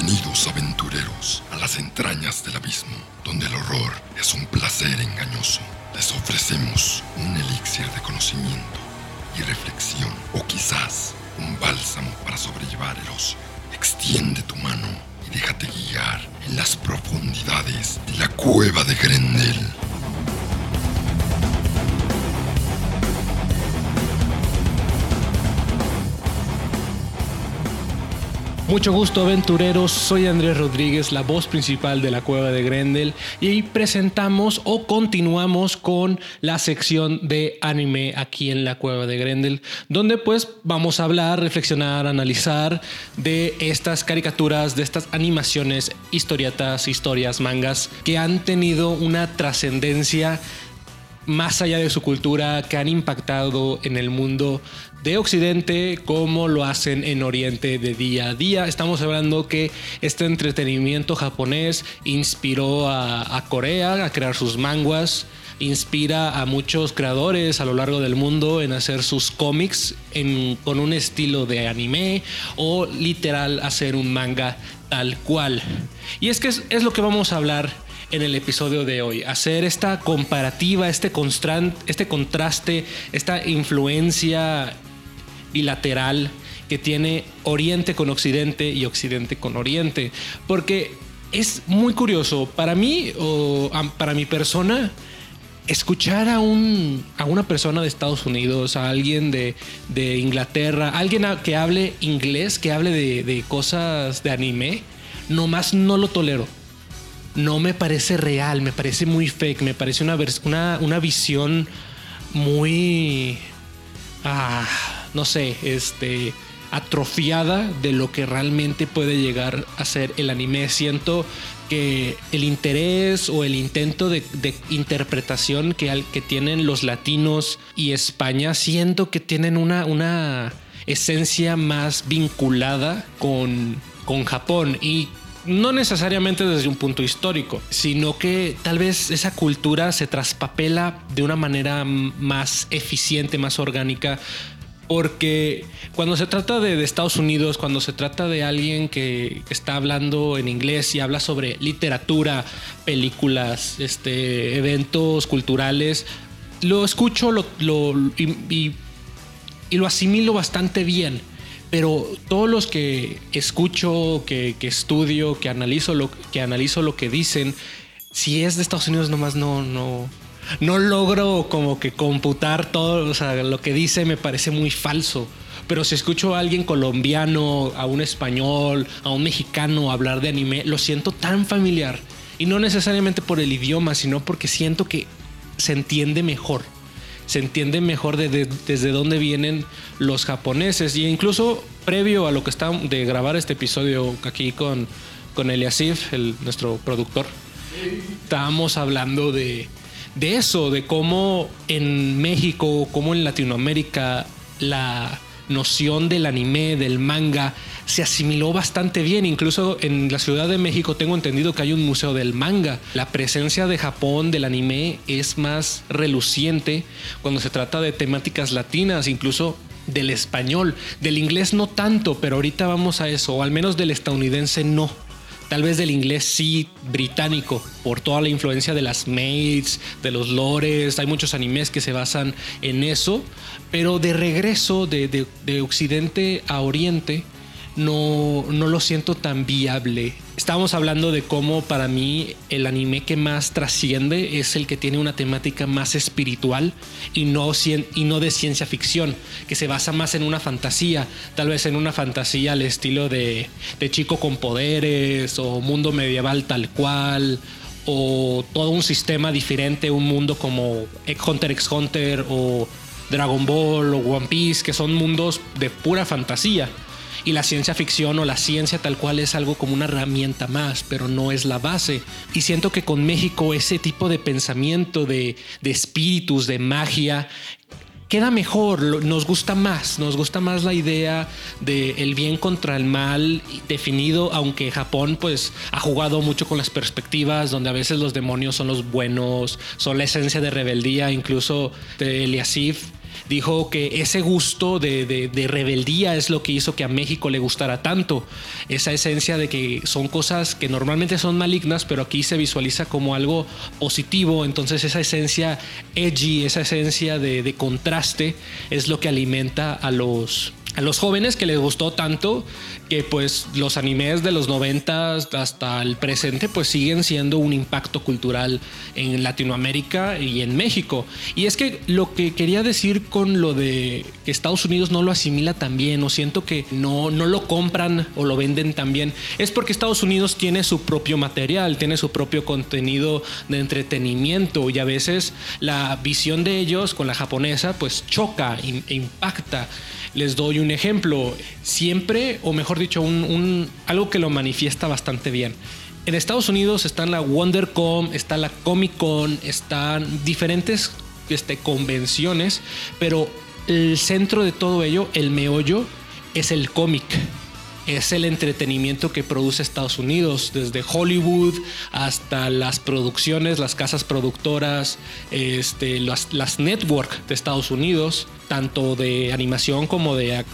Bienvenidos aventureros a las entrañas del abismo, donde el horror es un placer engañoso. Les ofrecemos un elixir de conocimiento y reflexión, o quizás un bálsamo para sobrellevar el oso. Extiende tu mano y déjate guiar en las profundidades de la cueva de Grendel. Mucho gusto aventureros, soy Andrés Rodríguez, la voz principal de la cueva de Grendel y presentamos o continuamos con la sección de anime aquí en la cueva de Grendel, donde pues vamos a hablar, reflexionar, analizar de estas caricaturas, de estas animaciones, historietas, historias, mangas que han tenido una trascendencia más allá de su cultura, que han impactado en el mundo de Occidente como lo hacen en Oriente de día a día. Estamos hablando que este entretenimiento japonés inspiró a, Corea a crear sus manguas, inspira a muchos creadores a lo largo del mundo en hacer sus cómics con un estilo de anime o literal hacer un manga tal cual. Y es que es lo que vamos a hablar en el episodio de hoy. Hacer esta comparativa, este, este contraste, esta influencia bilateral que tiene Oriente con Occidente y Occidente con Oriente. Porque es muy curioso, para mí o para mi persona, escuchar a, un, a una persona de Estados Unidos, a alguien de, Inglaterra, alguien que hable inglés, que hable de, de cosas de anime, nomás no lo tolero no me parece real, me parece muy fake, me parece una, una, una visión muy, ah, no sé, este, atrofiada de lo que realmente puede llegar a ser el anime. Siento que el interés o el intento de, interpretación que, que, tienen los latinos y España, siento que tienen una, una esencia más vinculada con, con Japón y no necesariamente desde un punto histórico, sino que tal vez esa cultura se traspapela de una manera más eficiente, más orgánica. Porque cuando se trata de, Estados Unidos, cuando se trata de alguien que está hablando en inglés y habla sobre literatura, películas, este, eventos culturales, lo escucho y lo asimilo bastante bien pero todos los que escucho, que, estudio, que analizo, lo, que analizo lo que dicen, si es de Estados Unidos nomás no, no, no logro como que computar todo, o sea, lo que dice me parece muy falso. Pero si escucho a alguien colombiano, a un español, a un mexicano hablar de anime, lo siento tan familiar. Y no necesariamente por el idioma, sino porque siento que se entiende mejor se entiende mejor desde dónde vienen los japoneses. Y incluso previo a lo que está de grabar este episodio aquí con, con Eliasif, el, nuestro productor, estábamos hablando de, de eso, de cómo en México, cómo en Latinoamérica la noción del anime, del manga, se asimiló bastante bien. Incluso en la Ciudad de México tengo entendido que hay un museo del manga. La presencia de Japón, del anime, es más reluciente cuando se trata de temáticas latinas, incluso del español. Del inglés no tanto, pero ahorita vamos a eso, o al menos del estadounidense no. Tal vez del inglés sí británico, por toda la influencia de las maids, de los lores. Hay muchos animes que se basan en eso. Pero de regreso de, de Occidente a Oriente, no, no lo siento tan viable. Estábamos hablando de cómo para mí el anime que más trasciende es el que tiene una temática más espiritual y no, y no de ciencia ficción, que se basa más en una fantasía, tal vez en una fantasía al estilo de, de chico con poderes o mundo medieval tal cual o todo un sistema diferente, un mundo como Hunter x Hunter o Dragon Ball o One Piece, que son mundos de pura fantasía y la ciencia ficción o la ciencia tal cual es algo como una herramienta más, pero no es la base. Y siento que con México ese tipo de pensamiento de, espíritus, de magia, queda mejor, nos gusta más, nos gusta más la idea de el bien contra el mal definido, aunque Japón pues ha jugado mucho con las perspectivas donde a veces los demonios son los buenos, son la esencia de rebeldía, incluso de Eliasif dijo que ese gusto de, rebeldía es lo que hizo que a México le gustara tanto. Esa esencia de que son cosas que normalmente son malignas, pero aquí se visualiza como algo positivo. Entonces esa esencia edgy, esa esencia de contraste es lo que alimenta a los a los jóvenes que les gustó tanto que pues los animes de los 90 hasta el presente pues siguen siendo un impacto cultural en Latinoamérica y en México. Y es que lo que quería decir con lo de que Estados Unidos no lo asimila tan bien o siento que no, no lo compran o lo venden tan bien es porque Estados Unidos tiene su propio material, tiene su propio contenido de entretenimiento y a veces la visión de ellos con la japonesa pues choca e impacta. Les doy un ejemplo. Siempre, o mejor dicho, un, algo que lo manifiesta bastante bien. En Estados Unidos están la WonderCon, está la Comic Con, están diferentes este, convenciones, pero el centro de todo ello, el meollo, es el cómic es el entretenimiento que produce Estados Unidos, desde Hollywood hasta las producciones, las casas productoras, este, las, las network de Estados Unidos, tanto de animación como de,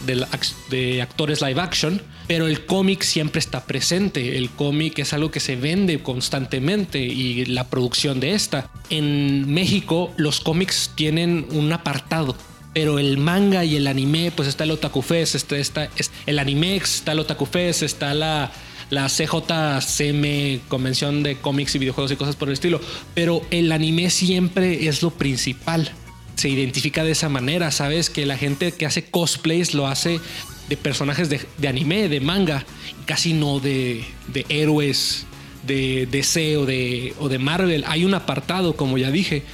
de, actores live action. Pero el cómic siempre está presente. El cómic es algo que se vende constantemente y la producción de esta. En México, los cómics tienen un apartado pero el manga y el anime, pues está el Otaku Fest, está, está, el Animex, está el Otaku Fest, está la, la CJCM, Convención de Cómics y Videojuegos y cosas por el estilo. Pero el anime siempre es lo principal. Se identifica de esa manera, ¿sabes? Que la gente que hace cosplays lo hace de personajes de, anime, de manga, casi no de, de héroes de DC o de, o de Marvel. Hay un apartado, como ya dije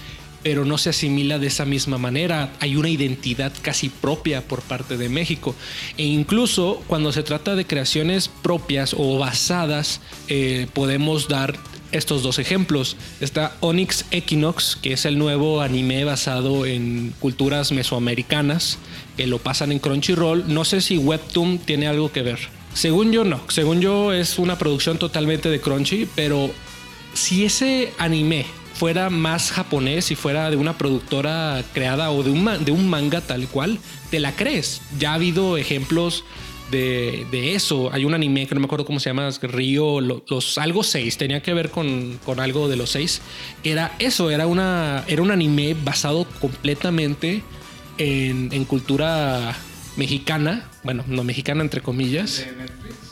pero no se asimila de esa misma manera. Hay una identidad casi propia por parte de México. E incluso cuando se trata de creaciones propias o basadas, eh, podemos dar estos dos ejemplos. Está Onyx Equinox, que es el nuevo anime basado en culturas mesoamericanas, que lo pasan en Crunchyroll. No sé si Webtoon tiene algo que ver. Según yo no, según yo es una producción totalmente de Crunchy, pero si ese anime fuera más japonés y fuera de una productora creada o de un, de un manga tal cual, te la crees. Ya ha habido ejemplos de, eso. Hay un anime que no me acuerdo cómo se llama, Río, los, algo 6, tenía que ver con, algo de los 6. Era eso, era, una, era un anime basado completamente en, en cultura mexicana, bueno, no mexicana entre comillas. ¿De Netflix?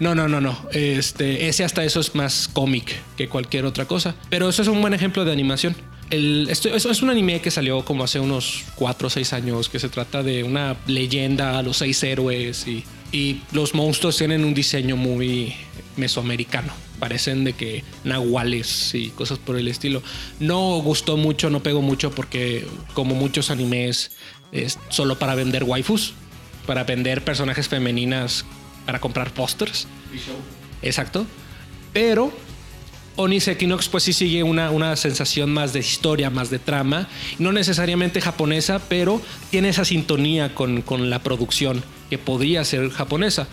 No, no, no, no. Este, ese hasta eso es más cómic que cualquier otra cosa. Pero eso es un buen ejemplo de animación. El, esto, eso es un anime que salió como hace unos 4 o 6 años, que se trata de una leyenda, los seis héroes y, y los monstruos tienen un diseño muy mesoamericano. Parecen de que nahuales y cosas por el estilo. No gustó mucho, no pegó mucho porque como muchos animes es solo para vender waifus, para vender personajes femeninas para comprar pósters. Exacto. Pero Onis Equinox pues sí sigue una, una sensación más de historia, más de trama, no necesariamente japonesa, pero tiene esa sintonía con, con la producción que podría ser japonesa.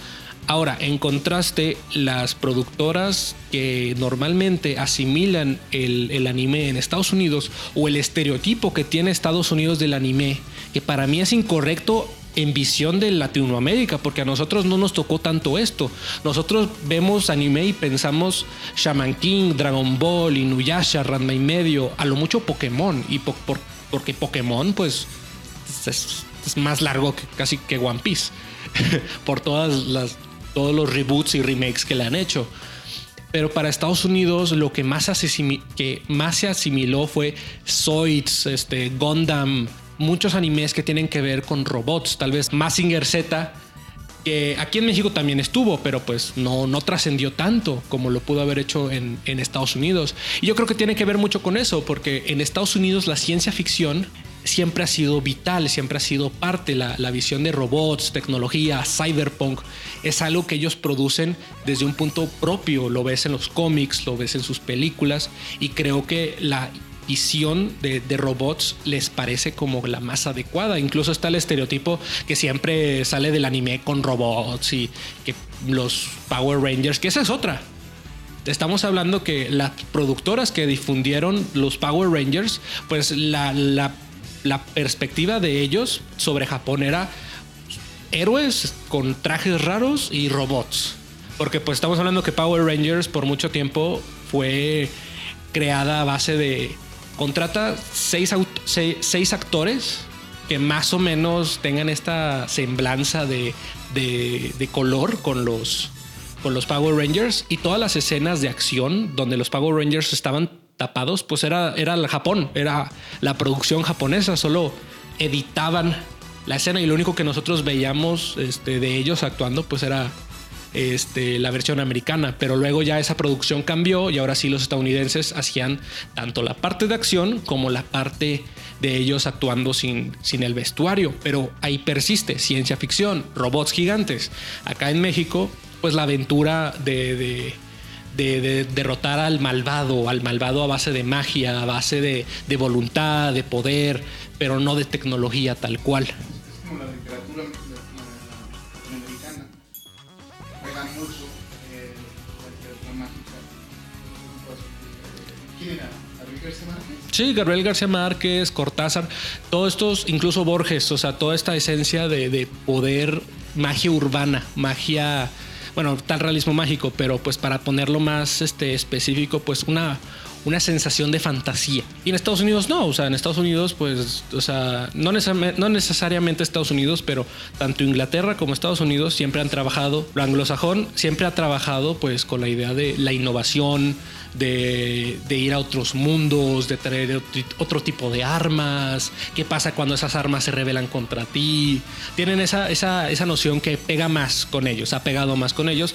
Ahora, en contraste, las productoras que normalmente asimilan el, el, anime en Estados Unidos o el estereotipo que tiene Estados Unidos del anime, que para mí es incorrecto en visión de Latinoamérica, porque a nosotros no nos tocó tanto esto. Nosotros vemos anime y pensamos Shaman King, Dragon Ball, Inuyasha, Ranma y medio, a lo mucho Pokémon, y porque Pokémon pues es, más largo que casi que One Piece, por todas las, todos los reboots y remakes que le han hecho. Pero para Estados Unidos lo que más, se asimiló fue Zoids, este, Gundam, muchos animes que tienen que ver con robots, tal vez Massinger Z, que aquí en México también estuvo, pero pues no, no trascendió tanto como lo pudo haber hecho en, en, Estados Unidos. Y yo creo que tiene que ver mucho con eso, porque en Estados Unidos la ciencia ficción siempre ha sido vital, siempre ha sido parte, la, la visión de robots, tecnología, cyberpunk, es algo que ellos producen desde un punto propio, lo ves en los cómics, lo ves en sus películas, y creo que la visión de, robots les parece como la más adecuada. Incluso está el estereotipo que siempre sale del anime con robots y que los Power Rangers, que esa es otra. Estamos hablando que las productoras que difundieron los Power Rangers, pues la, la perspectiva de ellos sobre Japón era héroes con trajes raros y robots. Porque pues estamos hablando que Power Rangers por mucho tiempo fue creada a base de... Contrata seis, seis, actores que más o menos tengan esta semblanza de, de, color con los, con los Power Rangers y todas las escenas de acción donde los Power Rangers estaban tapados, pues era, era el Japón, era la producción japonesa, solo editaban la escena y lo único que nosotros veíamos este, de ellos actuando pues era este, la versión americana, pero luego ya esa producción cambió y ahora sí los estadounidenses hacían tanto la parte de acción como la parte de ellos actuando sin, sin el vestuario, pero ahí persiste ciencia ficción, robots gigantes. Acá en México, pues la aventura de, de derrotar al malvado, al malvado a base de magia, a base de, de, voluntad, de poder, pero no de tecnología tal cual. Como la literatura eh. ¿Quién era? ¿Gabriel García Márquez? Sí, Gabriel García Márquez, Cortázar, todos estos, incluso Borges, o sea, toda esta esencia de, de poder, magia urbana, magia bueno, tal realismo mágico, pero pues para ponerlo más este, específico, pues una, una sensación de fantasía. Y en Estados Unidos no, o sea, en Estados Unidos pues, o sea, no, necesariamente Estados Unidos, pero tanto Inglaterra como Estados Unidos siempre han trabajado, lo anglosajón siempre ha trabajado pues con la idea de la innovación, de, ir a otros mundos, de traer otro tipo de armas, qué pasa cuando esas armas se rebelan contra ti. Tienen esa, esa, esa noción que pega más con ellos, ha pegado más con ellos,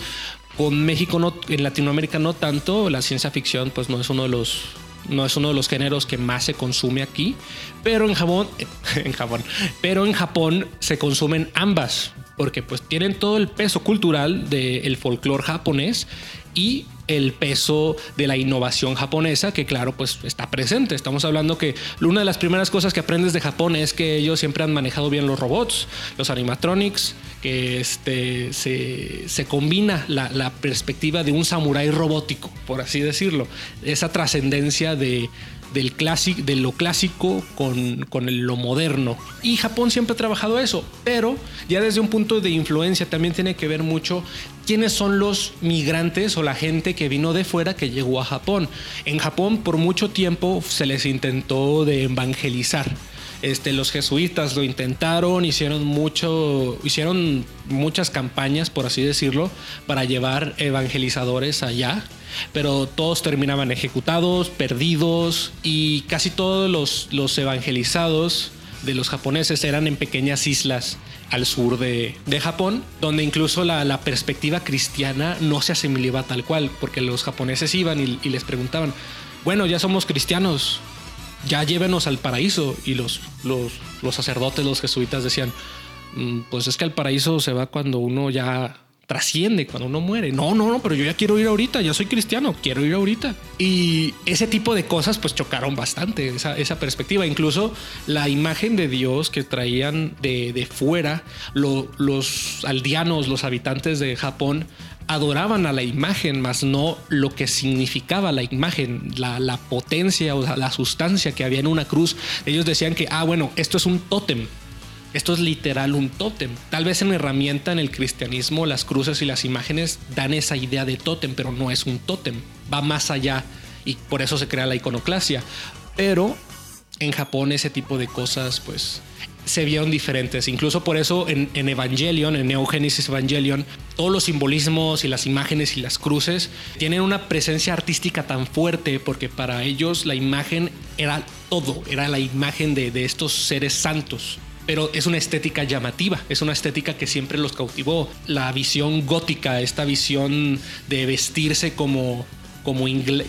con México no, en Latinoamérica no tanto, la ciencia ficción pues no es uno de los no es uno de los géneros que más se consume aquí, pero en Japón, en Japón, pero en Japón se consumen ambas, porque pues tienen todo el peso cultural del folclore japonés y el peso de la innovación japonesa, que claro, pues está presente. Estamos hablando que una de las primeras cosas que aprendes de Japón es que ellos siempre han manejado bien los robots, los animatronics, que este, se, combina la, perspectiva de un samurái robótico, por así decirlo, esa trascendencia de, del de lo clásico con, con, lo moderno. Y Japón siempre ha trabajado eso, pero ya desde un punto de influencia también tiene que ver mucho quiénes son los migrantes o la gente que vino de fuera que llegó a Japón. En Japón por mucho tiempo se les intentó de evangelizar este, los jesuitas lo intentaron, hicieron mucho, hicieron muchas campañas, por así decirlo, para llevar evangelizadores allá, pero todos terminaban ejecutados, perdidos y casi todos los, los evangelizados de los japoneses eran en pequeñas islas al sur de, Japón, donde incluso la, perspectiva cristiana no se asimilaba tal cual, porque los japoneses iban y, y les preguntaban, bueno, ya somos cristianos, ya llévenos al paraíso. Y los, los, los sacerdotes, los jesuitas decían, mm, pues es que al paraíso se va cuando uno ya trasciende, cuando uno muere. No, no, no, pero yo ya quiero ir ahorita, ya soy cristiano, quiero ir ahorita. Y ese tipo de cosas pues chocaron bastante, esa, esa perspectiva. Incluso la imagen de Dios que traían de, de fuera, los aldeanos, los habitantes de Japón, adoraban a la imagen, más no lo que significaba la imagen, la, potencia o la sustancia que había en una cruz. Ellos decían que, ah, bueno, esto es un tótem. Esto es literal un tótem. Tal vez en herramienta en el cristianismo las cruces y las imágenes dan esa idea de tótem, pero no es un tótem. Va más allá y por eso se crea la iconoclasia. Pero en Japón ese tipo de cosas pues se vieron diferentes. Incluso por eso en, Evangelion, en Neogénesis Evangelion, todos los simbolismos y las imágenes y las cruces tienen una presencia artística tan fuerte porque para ellos la imagen era todo, era la imagen de, de estos seres santos pero es una estética llamativa, es una estética que siempre los cautivó. La visión gótica, esta visión de vestirse como como,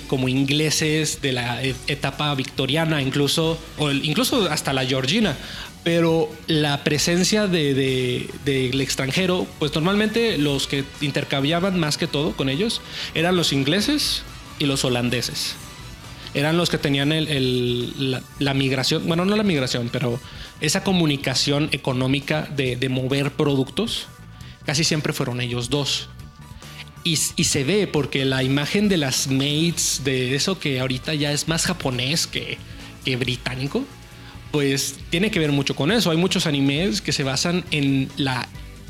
como ingleses de la e-, etapa victoriana, incluso, o incluso hasta la georgina. Pero la presencia del de, extranjero, pues normalmente los que intercambiaban más que todo con ellos eran los ingleses y los holandeses. Eran los que tenían la, migración, bueno, no la migración, pero esa comunicación económica de, de mover productos, casi siempre fueron ellos dos. Y, se ve porque la imagen de las maids, de eso que ahorita ya es más japonés que, que británico, pues tiene que ver mucho con eso. Hay muchos animes que se basan en la,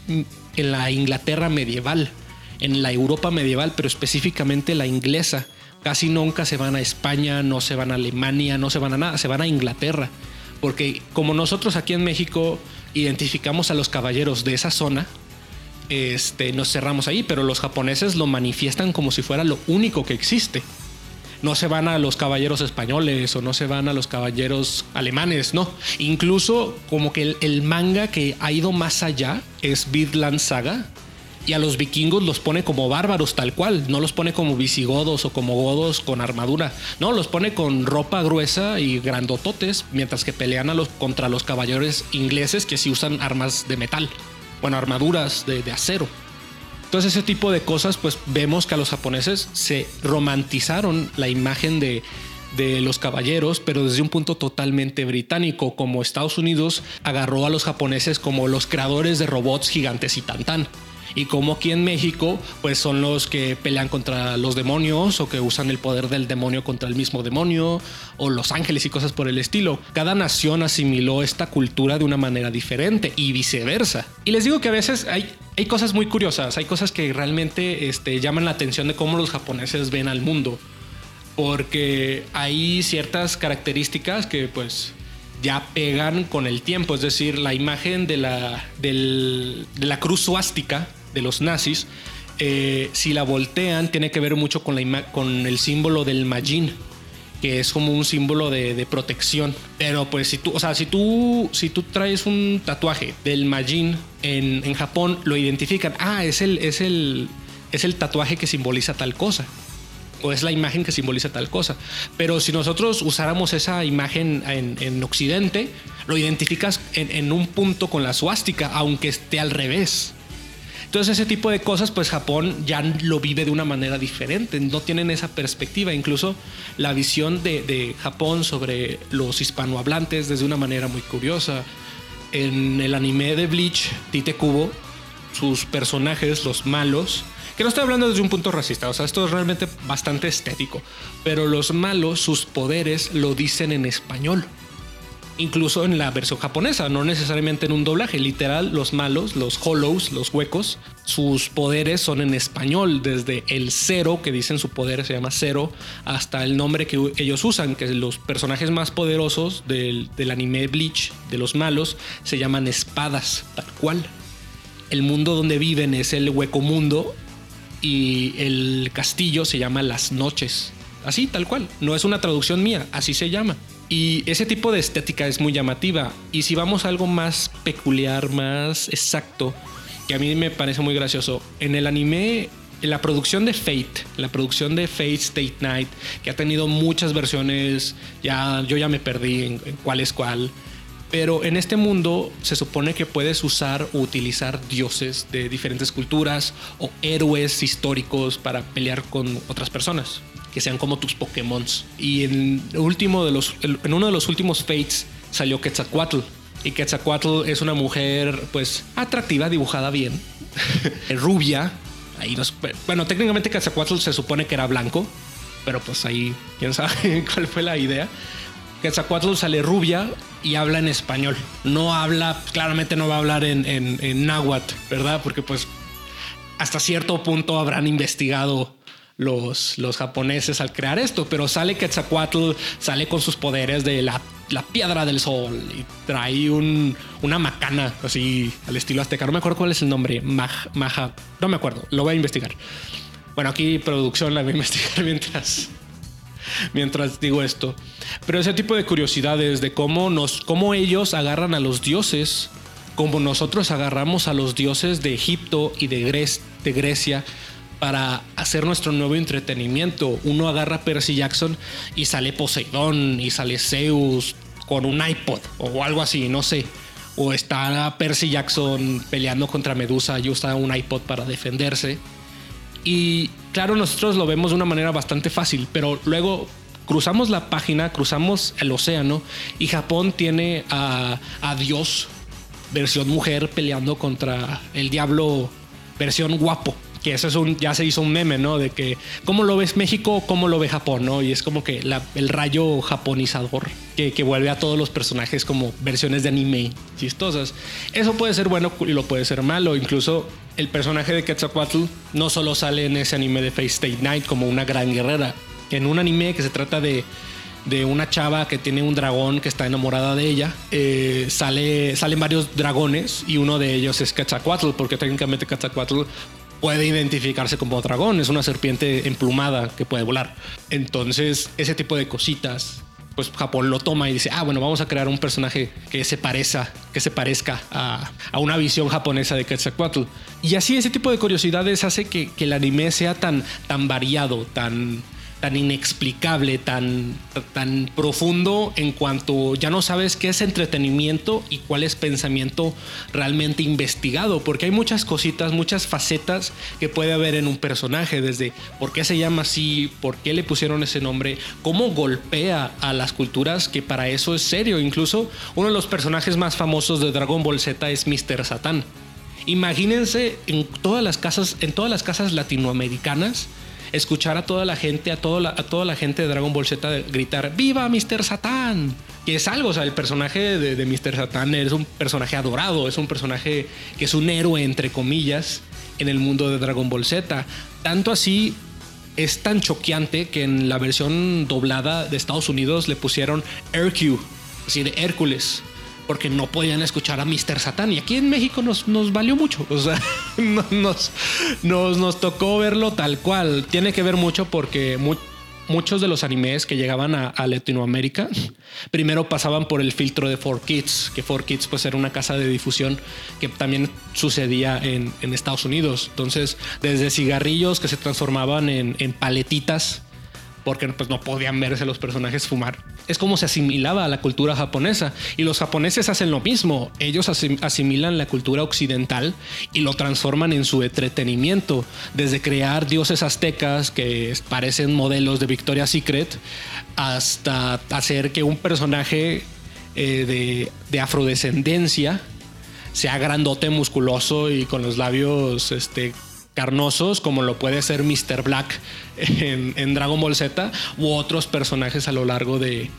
en la Inglaterra medieval, en la Europa medieval, pero específicamente la inglesa. Casi nunca se van a España, no se van a Alemania, no se van a nada, se van a Inglaterra. Porque como nosotros aquí en México identificamos a los caballeros de esa zona, este, nos cerramos ahí, pero los japoneses lo manifiestan como si fuera lo único que existe no se van a los caballeros españoles o no se van a los caballeros alemanes, no. Incluso como que el, manga que ha ido más allá es Vidland Saga, y a los vikingos los pone como bárbaros tal cual, no los pone como visigodos o como godos con armadura, no, los pone con ropa gruesa y grandototes, mientras que pelean a los, contra los caballeros ingleses que sí usan armas de metal, bueno, armaduras de acero. Entonces ese tipo de cosas, pues vemos que a los japoneses se romantizaron la imagen de, de los caballeros, pero desde un punto totalmente británico, como Estados Unidos agarró a los japoneses como los creadores de robots gigantes y tan y como aquí en México, pues son los que pelean contra los demonios o que usan el poder del demonio contra el mismo demonio o los ángeles y cosas por el estilo. Cada nación asimiló esta cultura de una manera diferente y viceversa. Y les digo que a veces hay, hay cosas muy curiosas, hay cosas que realmente este, llaman la atención de cómo los japoneses ven al mundo. Porque hay ciertas características que pues ya pegan con el tiempo. Es decir, la imagen de la, de la cruz suástica de los nazis, eh, si la voltean, tiene que ver mucho con, la con el símbolo del Majin, que es como un símbolo de, protección. Pero pues si tú, o sea, si tú, si tú traes un tatuaje del Majin en, en Japón, lo identifican. Ah, es el, es el, es el tatuaje que simboliza tal cosa o es la imagen que simboliza tal cosa. Pero si nosotros usáramos esa imagen en, en Occidente, lo identificas en, en, un punto con la suástica, aunque esté al revés. Entonces ese tipo de cosas, pues Japón ya lo vive de una manera diferente, no tienen esa perspectiva. Incluso la visión de, Japón sobre los hispanohablantes desde una manera muy curiosa. En el anime de Bleach, Tite Kubo, sus personajes, los malos, que no estoy hablando desde un punto racista, o sea, esto es realmente bastante estético, pero los malos, sus poderes lo dicen en español incluso en la versión japonesa, no necesariamente en un doblaje. Literal, los malos, los hollows, los huecos, sus poderes son en español, desde el cero, que dicen su poder se llama cero, hasta el nombre que ellos usan, que los personajes más poderosos del, del anime Bleach, de los malos, se llaman espadas, tal cual. El mundo donde viven es el hueco mundo y el castillo se llama las noches. Así, tal cual. No es una traducción mía, así se llama. Y ese tipo de estética es muy llamativa. Y si vamos a algo más peculiar, más exacto, que a mí me parece muy gracioso, en el anime, en la producción de Fate, la producción de Fate State Night, que ha tenido muchas versiones, ya yo ya me perdí en, en cuál es cuál. Pero en este mundo se supone que puedes usar o utilizar dioses de diferentes culturas o héroes históricos para pelear con otras personas que sean como tus Pokémon. Y en, último de los, en uno de los últimos Fates salió Quetzalcoatl. Y Quetzalcoatl es una mujer, pues, atractiva, dibujada bien, rubia. Ahí bueno, técnicamente Quetzalcoatl se supone que era blanco, pero pues ahí, quién sabe cuál fue la idea. Quetzalcoatl sale rubia y habla en español. No habla, claramente no va a hablar en, en, en náhuatl, ¿verdad? Porque pues hasta cierto punto habrán investigado los, los japoneses al crear esto, pero sale Quetzalcoatl, sale con sus poderes de la, piedra del sol y trae un, una macana así al estilo azteca. No me acuerdo cuál es el nombre, Maja, no me acuerdo, lo voy a investigar. Bueno, aquí producción la voy a investigar mientras, mientras digo esto. Pero ese tipo de curiosidades de cómo, nos, cómo ellos agarran a los dioses, como nosotros agarramos a los dioses de Egipto y de, de Grecia para hacer nuestro nuevo entretenimiento. Uno agarra a Percy Jackson y sale Poseidón y sale Zeus con un iPod o algo así, no sé. O está Percy Jackson peleando contra Medusa y usa un iPod para defenderse. Y claro, nosotros lo vemos de una manera bastante fácil, pero luego cruzamos la página, cruzamos el océano y Japón tiene a, a Dios, versión mujer, peleando contra el diablo, versión guapo que eso es un, ya se hizo un meme, ¿no? De que, ¿cómo lo ves México? ¿Cómo lo ve Japón? ¿no? Y es como que el rayo japonizador que, que, vuelve a todos los personajes como versiones de anime chistosas. Eso puede ser bueno y lo puede ser malo. Incluso el personaje de Quetzalcoatl no solo sale en ese anime de Face State Night como una gran guerrera, en un anime que se trata de de una chava que tiene un dragón que está enamorada de ella. Eh, sale, salen varios dragones y uno de ellos es Quetzalcoatl, porque técnicamente Quetzalcoatl puede identificarse como dragón, es una serpiente emplumada que puede volar. Entonces, ese tipo de cositas, pues Japón lo toma y dice, ah, bueno, vamos a crear un personaje que se parezca, que se parezca a, una visión japonesa de Quetzalcoatl. Y así ese tipo de curiosidades hace que, que el anime sea tan, tan variado, tan, tan inexplicable, tan, tan profundo en cuanto ya no sabes qué es entretenimiento y cuál es pensamiento realmente investigado, porque hay muchas cositas, muchas facetas que puede haber en un personaje, desde por qué se llama así, por qué le pusieron ese nombre, cómo golpea a las culturas, que para eso es serio. Incluso uno de los personajes más famosos de Dragon Ball Z es Mr. Satan. Imagínense en todas las casas, en todas las casas latinoamericanas, escuchar a toda la gente, a, toda la, a toda la gente de Dragon Ball Z gritar ¡Viva Mr. Satan! Que es algo, o sea, el personaje de, Mr. Satan es un personaje adorado, es un personaje que es un héroe, entre comillas, en el mundo de Dragon Ball Z. Tanto así es tan choqueante que en la versión doblada de Estados Unidos le pusieron Hercule, así de Hércules porque no podían escuchar a Mr. Satan. Y aquí en México nos, nos valió mucho. O sea, nos, nos, nos, tocó verlo tal cual. Tiene que ver mucho porque muchos de los animes que llegaban a, Latinoamérica primero pasaban por el filtro de 4Kids, que 4Kids pues era una casa de difusión que también sucedía en, en Estados Unidos. Entonces, desde cigarrillos que se transformaban en, en paletitas porque pues, no podían verse los personajes fumar. Es como se asimilaba a la cultura japonesa y los japoneses hacen lo mismo. Ellos asimilan la cultura occidental y lo transforman en su entretenimiento, desde crear dioses aztecas que parecen modelos de Victoria's Secret hasta hacer que un personaje eh, de, de afrodescendencia sea grandote, musculoso y con los labios este, carnosos como lo puede ser Mr. Black en, Dragon Ball Z u otros personajes a lo largo de,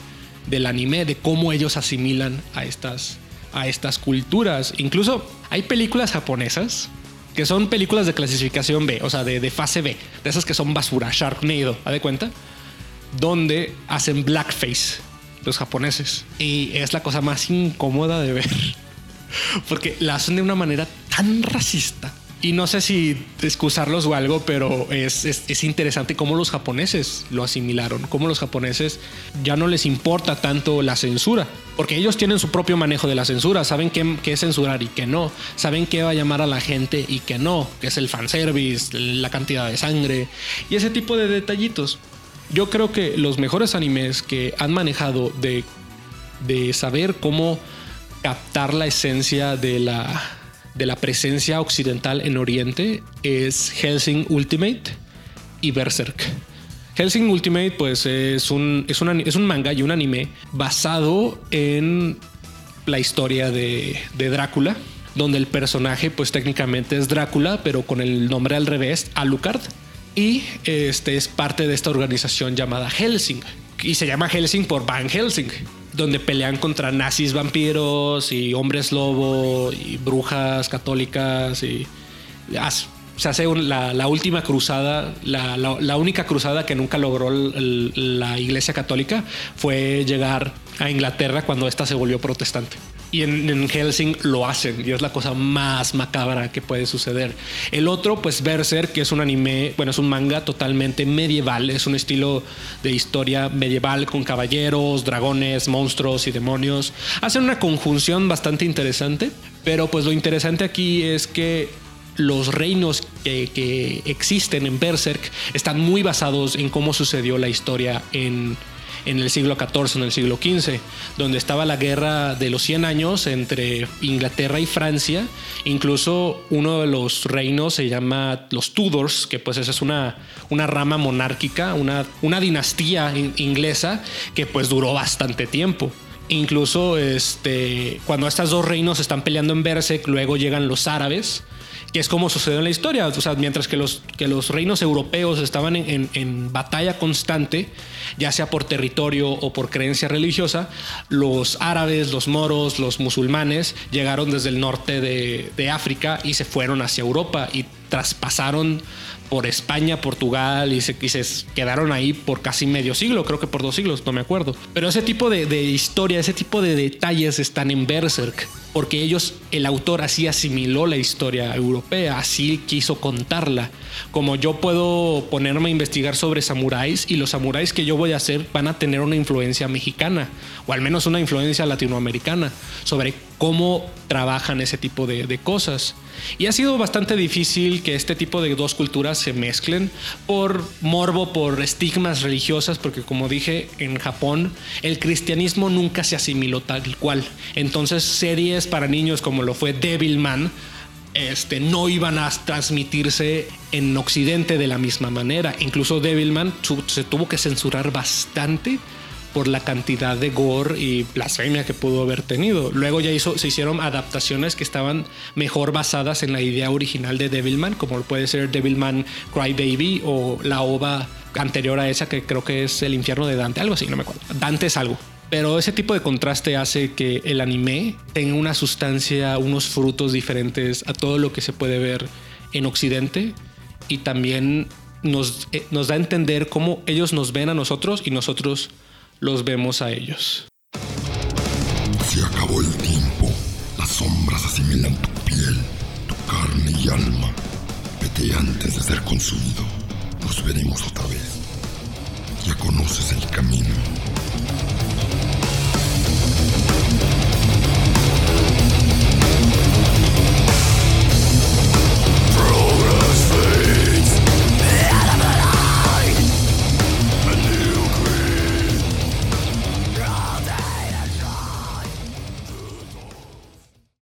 del anime, de cómo ellos asimilan a estas, a estas culturas. Incluso hay películas japonesas que son películas de clasificación B, o sea, de, de fase B, de esas que son basura, Sharknado, ¿a de cuenta? Donde hacen blackface los japoneses. Y es la cosa más incómoda de ver, porque la hacen de una manera tan racista y no sé si excusarlos o algo, pero es, es, interesante cómo los japoneses lo asimilaron, cómo los japoneses ya no les importa tanto la censura, porque ellos tienen su propio manejo de la censura, saben qué, qué censurar y qué no, saben qué va a llamar a la gente y qué no, que es el fanservice, la cantidad de sangre y ese tipo de detallitos. Yo creo que los mejores animes que han manejado de, de saber cómo captar la esencia de la de la presencia occidental en Oriente es Helsing Ultimate y Berserk. Helsing Ultimate pues es un, es, es un manga y un anime basado en la historia de, de, Drácula, donde el personaje pues técnicamente es Drácula, pero con el nombre al revés, Alucard. Y este es parte de esta organización llamada Helsing. Y se llama Helsing por Van Helsing donde pelean contra nazis vampiros y hombres lobo y brujas católicas y se hace la, última cruzada, la, única cruzada que nunca logró la Iglesia Católica fue llegar a Inglaterra cuando ésta se volvió protestante y en, Helsing lo hacen y es la cosa más macabra que puede suceder. El otro, pues Berserk, que es un anime, bueno, es un manga totalmente medieval, es un estilo de historia medieval con caballeros, dragones, monstruos y demonios. Hacen una conjunción bastante interesante, pero pues lo interesante aquí es que los reinos que, que existen en Berserk están muy basados en cómo sucedió la historia en en el siglo XIV, en el siglo XV, donde estaba la guerra de los 100 años entre Inglaterra y Francia. Incluso uno de los reinos se llama los Tudors, que pues esa es una, una rama monárquica, una, una dinastía inglesa que pues duró bastante tiempo Incluso este, cuando estos dos reinos están peleando en Berserk, luego llegan los árabes, que es como sucedió en la historia. O sea, mientras que los, que los reinos europeos estaban en, en, batalla constante, ya sea por territorio o por creencia religiosa, los árabes, los moros, los musulmanes llegaron desde el norte de, de África y se fueron hacia Europa y traspasaron por España, Portugal y se, quedaron ahí por casi medio siglo, creo que por dos siglos, no me acuerdo. Pero ese tipo de, de historia, ese tipo de detalles están en Berserk porque ellos, el autor así asimiló la historia europea, así quiso contarla. Como yo puedo ponerme a investigar sobre samuráis y los samuráis que yo voy a hacer van a tener una influencia mexicana o al menos una influencia latinoamericana sobre cómo trabajan ese tipo de, de cosas. Y ha sido bastante difícil que este tipo de dos culturas se mezclen por morbo, por estigmas religiosas, porque como dije, en Japón el cristianismo nunca se asimiló tal cual. Entonces series para niños como lo fue Devilman, este, no iban a transmitirse en Occidente de la misma manera. Incluso Devilman se tuvo que censurar bastante por la cantidad de gore y blasfemia que pudo haber tenido. Luego ya se hicieron adaptaciones que estaban mejor basadas en la idea original de Devilman, como puede ser Devilman Cry Baby o la ova anterior a esa que creo que es El infierno de Dante, algo así, no me acuerdo. Dante es algo. Pero ese tipo de contraste hace que el anime tenga una sustancia, unos frutos diferentes a todo lo que se puede ver en Occidente y también nos, eh, nos da a entender cómo ellos nos ven a nosotros y nosotros los vemos a ellos. Se acabó el tiempo. Las sombras asimilan tu piel, tu carne y alma. Vete antes de ser consumido. Nos veremos otra vez. Ya conoces el camino.